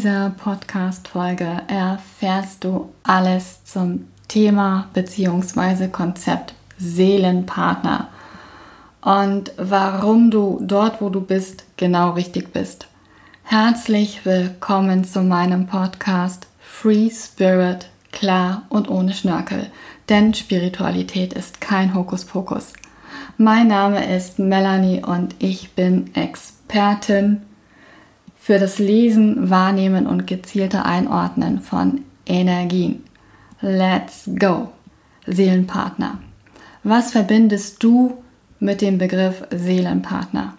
dieser Podcast-Folge erfährst du alles zum Thema bzw. Konzept Seelenpartner und warum du dort, wo du bist, genau richtig bist. Herzlich willkommen zu meinem Podcast Free Spirit, klar und ohne Schnörkel, denn Spiritualität ist kein Hokuspokus. Mein Name ist Melanie und ich bin Expertin für das Lesen, Wahrnehmen und gezielte Einordnen von Energien. Let's go! Seelenpartner. Was verbindest du mit dem Begriff Seelenpartner?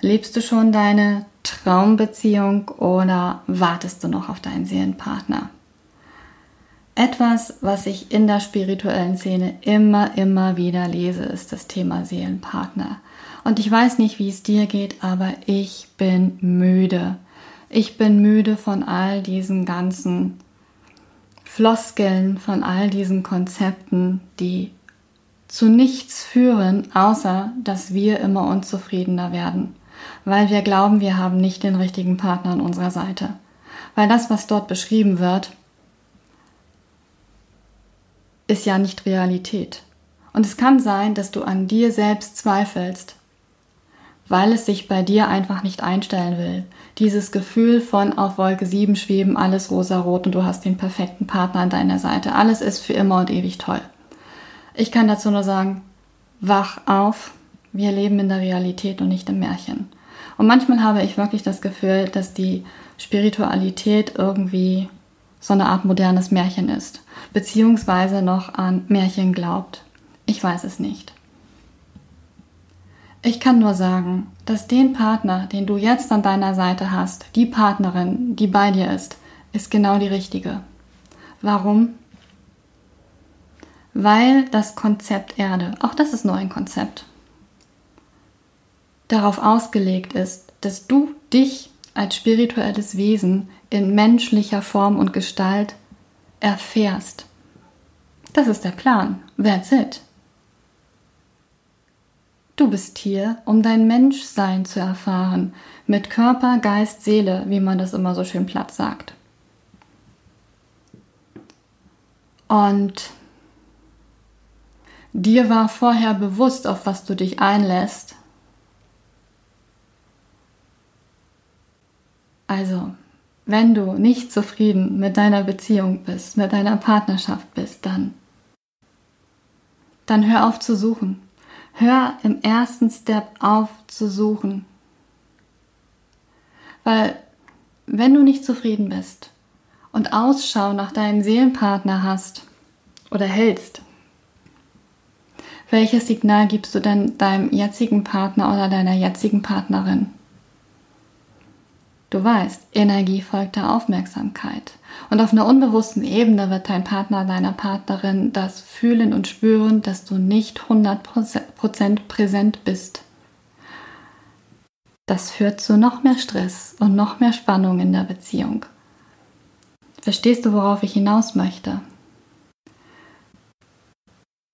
Lebst du schon deine Traumbeziehung oder wartest du noch auf deinen Seelenpartner? Etwas, was ich in der spirituellen Szene immer, immer wieder lese, ist das Thema Seelenpartner. Und ich weiß nicht, wie es dir geht, aber ich bin müde. Ich bin müde von all diesen ganzen Floskeln, von all diesen Konzepten, die zu nichts führen, außer dass wir immer unzufriedener werden, weil wir glauben, wir haben nicht den richtigen Partner an unserer Seite. Weil das, was dort beschrieben wird, ist ja nicht Realität. Und es kann sein, dass du an dir selbst zweifelst, weil es sich bei dir einfach nicht einstellen will. Dieses Gefühl von auf Wolke 7 schweben, alles rosarot und du hast den perfekten Partner an deiner Seite. Alles ist für immer und ewig toll. Ich kann dazu nur sagen, wach auf. Wir leben in der Realität und nicht im Märchen. Und manchmal habe ich wirklich das Gefühl, dass die Spiritualität irgendwie so eine Art modernes Märchen ist, beziehungsweise noch an Märchen glaubt. Ich weiß es nicht. Ich kann nur sagen, dass den Partner, den du jetzt an deiner Seite hast, die Partnerin, die bei dir ist, ist genau die richtige. Warum? Weil das Konzept Erde, auch das ist nur ein Konzept, darauf ausgelegt ist, dass du dich als spirituelles Wesen in menschlicher Form und Gestalt erfährst. Das ist der Plan. That's it. Du bist hier, um dein Menschsein zu erfahren, mit Körper, Geist, Seele, wie man das immer so schön platt sagt. Und dir war vorher bewusst, auf was du dich einlässt. Also, wenn du nicht zufrieden mit deiner Beziehung bist, mit deiner Partnerschaft bist, dann dann hör auf zu suchen. Hör im ersten Step auf zu suchen. Weil wenn du nicht zufrieden bist und Ausschau nach deinem Seelenpartner hast oder hältst, welches Signal gibst du dann deinem jetzigen Partner oder deiner jetzigen Partnerin? Du weißt, Energie folgt der Aufmerksamkeit. Und auf einer unbewussten Ebene wird dein Partner, deiner Partnerin das fühlen und spüren, dass du nicht 100% präsent bist. Das führt zu noch mehr Stress und noch mehr Spannung in der Beziehung. Verstehst du, worauf ich hinaus möchte?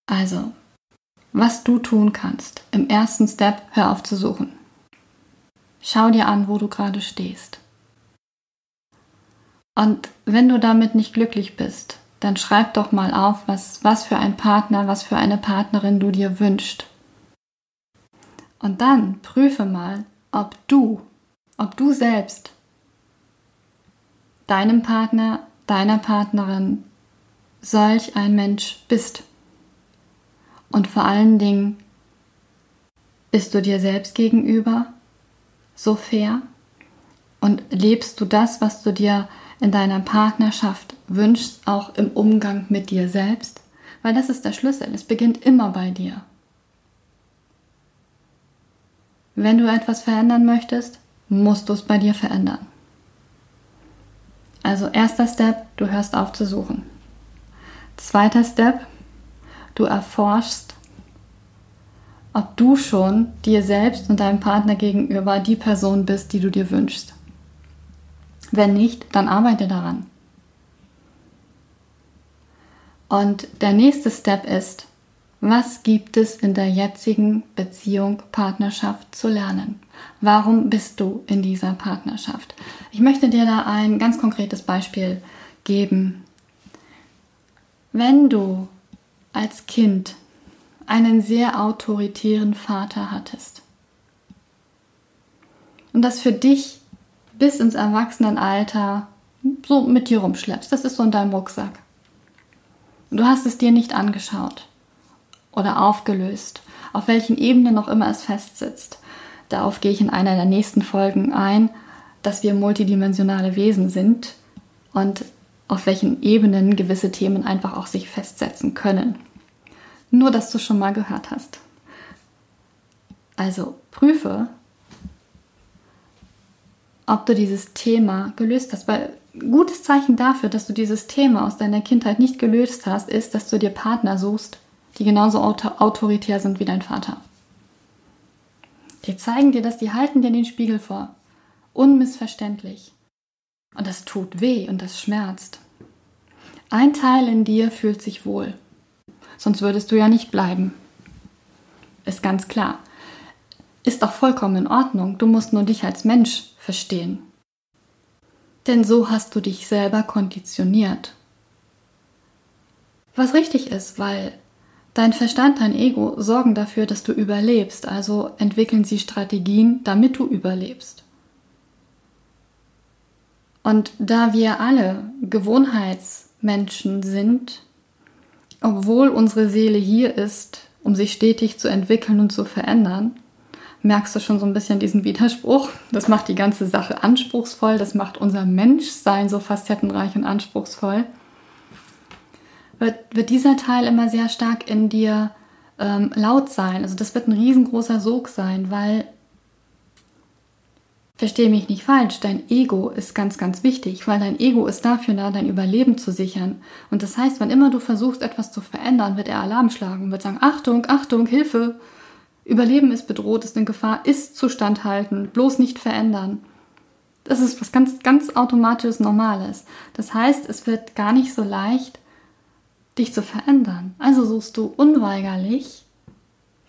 Also, was du tun kannst. Im ersten Step, hör auf zu suchen. Schau dir an, wo du gerade stehst. Und wenn du damit nicht glücklich bist, dann schreib doch mal auf, was, was für ein Partner, was für eine Partnerin du dir wünschst. Und dann prüfe mal, ob du, ob du selbst deinem Partner, deiner Partnerin solch ein Mensch bist. Und vor allen Dingen, bist du dir selbst gegenüber so fair? Und lebst du das, was du dir in deiner Partnerschaft wünschst, auch im Umgang mit dir selbst? Weil das ist der Schlüssel. Es beginnt immer bei dir. Wenn du etwas verändern möchtest, musst du es bei dir verändern. Also erster Step, du hörst auf zu suchen. Zweiter Step, du erforschst ob du schon dir selbst und deinem Partner gegenüber die Person bist, die du dir wünschst. Wenn nicht, dann arbeite daran. Und der nächste Step ist, Was gibt es in der jetzigen Beziehung, Partnerschaft zu lernen? Warum bist du in dieser Partnerschaft? Ich möchte dir da ein ganz konkretes Beispiel geben. Wenn du als Kind einen sehr autoritären Vater hattest und das für dich bis ins Erwachsenenalter so mit dir rumschleppst, das ist so in deinem Rucksack. Du hast es dir nicht angeschaut oder aufgelöst, auf welchen Ebenen noch immer es festsitzt. Darauf gehe ich in einer der nächsten Folgen ein, dass wir multidimensionale Wesen sind und auf welchen Ebenen gewisse Themen einfach auch sich festsetzen können. Nur, dass du schon mal gehört hast. Also prüfe, ob du dieses Thema gelöst hast, weil gutes Zeichen dafür, dass du dieses Thema aus deiner Kindheit nicht gelöst hast, ist, dass du dir Partner suchst, die genauso autoritär sind wie dein Vater. Die zeigen dir das, die halten dir den Spiegel vor. Unmissverständlich. Und das tut weh und das schmerzt. Ein Teil in dir fühlt sich wohl. Sonst würdest du ja nicht bleiben. Ist ganz klar. Ist auch vollkommen in Ordnung. Du musst nur dich als Mensch verstehen. Denn so hast du dich selber konditioniert. Was richtig ist, weil Dein Verstand, dein Ego sorgen dafür, dass du überlebst, also entwickeln sie Strategien, damit du überlebst. Und da wir alle Gewohnheitsmenschen sind, obwohl unsere Seele hier ist, um sich stetig zu entwickeln und zu verändern, merkst du schon so ein bisschen diesen Widerspruch. Das macht die ganze Sache anspruchsvoll, das macht unser Menschsein so facettenreich und anspruchsvoll wird, wird dieser Teil immer sehr stark in dir ähm, laut sein. Also das wird ein riesengroßer Sog sein, weil, verstehe mich nicht falsch, dein Ego ist ganz, ganz wichtig, weil dein Ego ist dafür da, dein Überleben zu sichern. Und das heißt, wann immer du versuchst, etwas zu verändern, wird er Alarm schlagen und wird sagen, Achtung, Achtung, Hilfe, Überleben ist bedroht, ist in Gefahr, ist Zustand halten, bloß nicht verändern. Das ist was ganz, ganz automatisches Normales. Das heißt, es wird gar nicht so leicht, dich zu verändern. Also suchst du unweigerlich,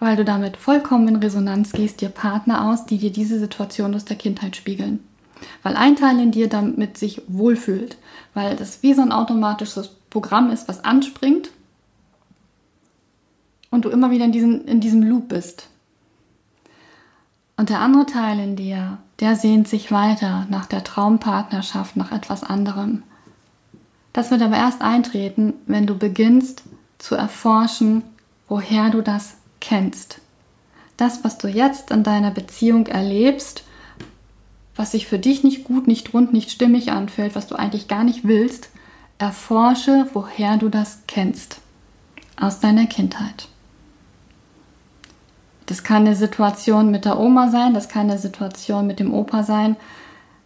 weil du damit vollkommen in Resonanz gehst, dir Partner aus, die dir diese Situation aus der Kindheit spiegeln. Weil ein Teil in dir damit sich wohlfühlt, weil das wie so ein automatisches Programm ist, was anspringt und du immer wieder in, diesen, in diesem Loop bist. Und der andere Teil in dir, der sehnt sich weiter nach der Traumpartnerschaft, nach etwas anderem. Das wird aber erst eintreten, wenn du beginnst zu erforschen, woher du das kennst. Das, was du jetzt in deiner Beziehung erlebst, was sich für dich nicht gut, nicht rund, nicht stimmig anfühlt, was du eigentlich gar nicht willst, erforsche, woher du das kennst. Aus deiner Kindheit. Das kann eine Situation mit der Oma sein, das kann eine Situation mit dem Opa sein,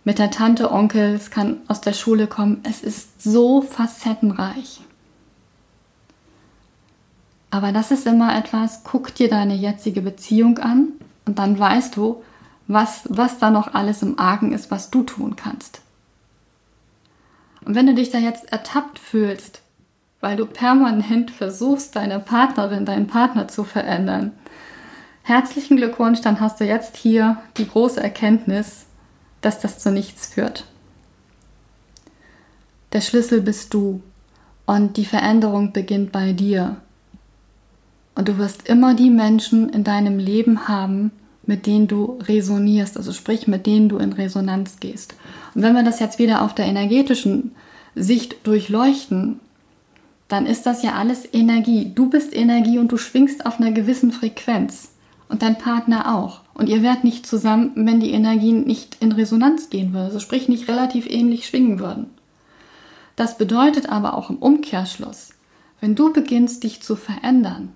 mit der Tante, Onkel, es kann aus der Schule kommen. Es ist so facettenreich. Aber das ist immer etwas, guck dir deine jetzige Beziehung an und dann weißt du, was, was da noch alles im Argen ist, was du tun kannst. Und wenn du dich da jetzt ertappt fühlst, weil du permanent versuchst, deine Partnerin, deinen Partner zu verändern, herzlichen Glückwunsch, dann hast du jetzt hier die große Erkenntnis, dass das zu nichts führt. Der Schlüssel bist du und die Veränderung beginnt bei dir. Und du wirst immer die Menschen in deinem Leben haben, mit denen du resonierst, also sprich, mit denen du in Resonanz gehst. Und wenn wir das jetzt wieder auf der energetischen Sicht durchleuchten, dann ist das ja alles Energie. Du bist Energie und du schwingst auf einer gewissen Frequenz und dein Partner auch. Und ihr wärt nicht zusammen, wenn die Energien nicht in Resonanz gehen würden, also sprich nicht relativ ähnlich schwingen würden. Das bedeutet aber auch im Umkehrschluss, wenn du beginnst, dich zu verändern,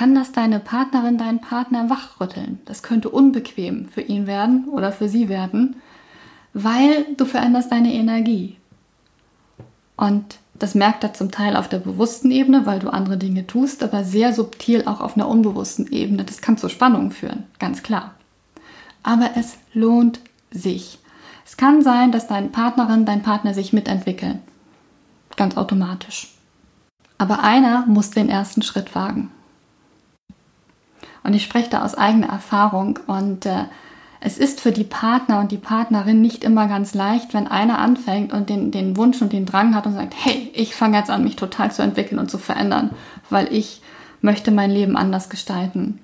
kann das deine Partnerin, deinen Partner wachrütteln. Das könnte unbequem für ihn werden oder für sie werden, weil du veränderst deine Energie. Und das merkt er zum Teil auf der bewussten Ebene, weil du andere Dinge tust, aber sehr subtil auch auf einer unbewussten Ebene. Das kann zu Spannungen führen, ganz klar. Aber es lohnt sich. Es kann sein, dass deine Partnerin, dein Partner sich mitentwickeln. Ganz automatisch. Aber einer muss den ersten Schritt wagen. Und ich spreche da aus eigener Erfahrung und äh, es ist für die Partner und die Partnerin nicht immer ganz leicht, wenn einer anfängt und den, den Wunsch und den Drang hat und sagt, hey, ich fange jetzt an, mich total zu entwickeln und zu verändern, weil ich möchte mein Leben anders gestalten.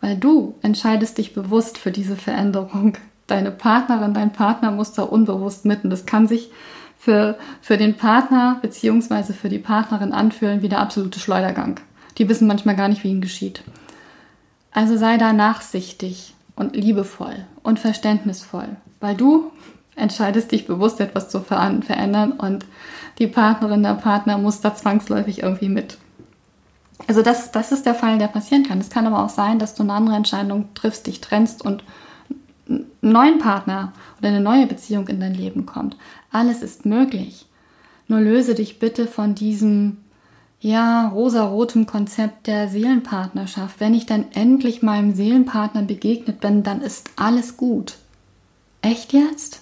Weil du entscheidest dich bewusst für diese Veränderung. Deine Partnerin, dein Partner muss da unbewusst mitten. Das kann sich für, für den Partner bzw. für die Partnerin anfühlen wie der absolute Schleudergang. Die wissen manchmal gar nicht, wie ihnen geschieht. Also sei da nachsichtig und liebevoll und verständnisvoll, weil du entscheidest dich bewusst, etwas zu verändern und die Partnerin, der Partner muss da zwangsläufig irgendwie mit. Also das, das ist der Fall, der passieren kann. Es kann aber auch sein, dass du eine andere Entscheidung triffst, dich trennst und einen neuen Partner oder eine neue Beziehung in dein Leben kommt. Alles ist möglich. Nur löse dich bitte von diesem ja, rosarotem Konzept der Seelenpartnerschaft. Wenn ich dann endlich meinem Seelenpartner begegnet bin, dann ist alles gut. Echt jetzt?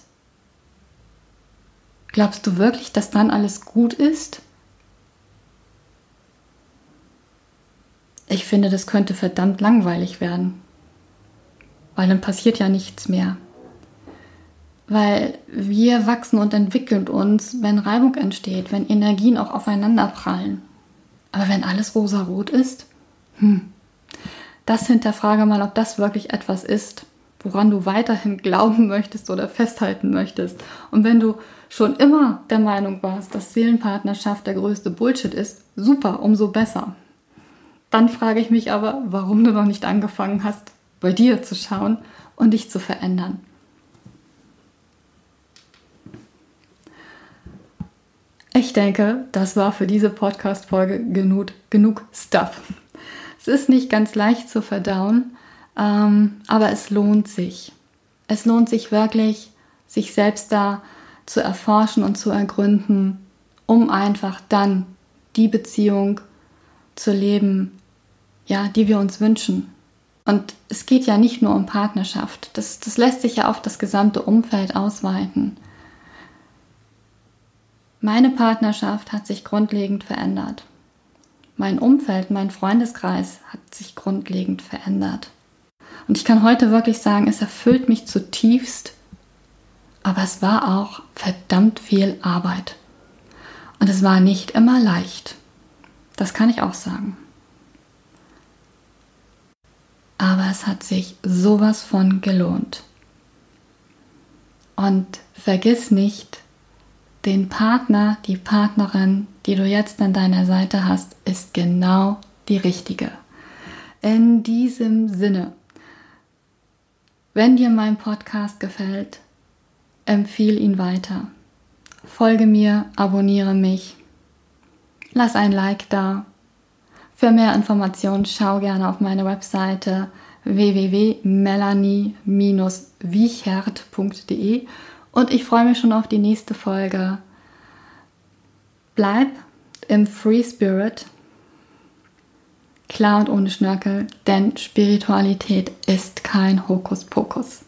Glaubst du wirklich, dass dann alles gut ist? Ich finde, das könnte verdammt langweilig werden. Weil dann passiert ja nichts mehr. Weil wir wachsen und entwickeln uns, wenn Reibung entsteht, wenn Energien auch aufeinander prallen. Aber wenn alles rosarot ist, hm, das hinterfrage mal, ob das wirklich etwas ist, woran du weiterhin glauben möchtest oder festhalten möchtest. Und wenn du schon immer der Meinung warst, dass Seelenpartnerschaft der größte Bullshit ist, super, umso besser. Dann frage ich mich aber, warum du noch nicht angefangen hast, bei dir zu schauen und dich zu verändern. Ich denke, das war für diese Podcast-Folge genug, genug Stuff. Es ist nicht ganz leicht zu verdauen, ähm, aber es lohnt sich. Es lohnt sich wirklich, sich selbst da zu erforschen und zu ergründen, um einfach dann die Beziehung zu leben, ja, die wir uns wünschen. Und es geht ja nicht nur um Partnerschaft. Das, das lässt sich ja auf das gesamte Umfeld ausweiten. Meine Partnerschaft hat sich grundlegend verändert. Mein Umfeld, mein Freundeskreis hat sich grundlegend verändert. Und ich kann heute wirklich sagen, es erfüllt mich zutiefst, aber es war auch verdammt viel Arbeit. Und es war nicht immer leicht. Das kann ich auch sagen. Aber es hat sich sowas von gelohnt. Und vergiss nicht, den Partner, die Partnerin, die du jetzt an deiner Seite hast, ist genau die richtige. In diesem Sinne, wenn dir mein Podcast gefällt, empfehle ihn weiter. Folge mir, abonniere mich, lass ein Like da. Für mehr Informationen schau gerne auf meine Webseite www.melanie-wiechert.de und ich freue mich schon auf die nächste Folge. Bleib im Free Spirit, klar und ohne Schnörkel, denn Spiritualität ist kein Hokuspokus.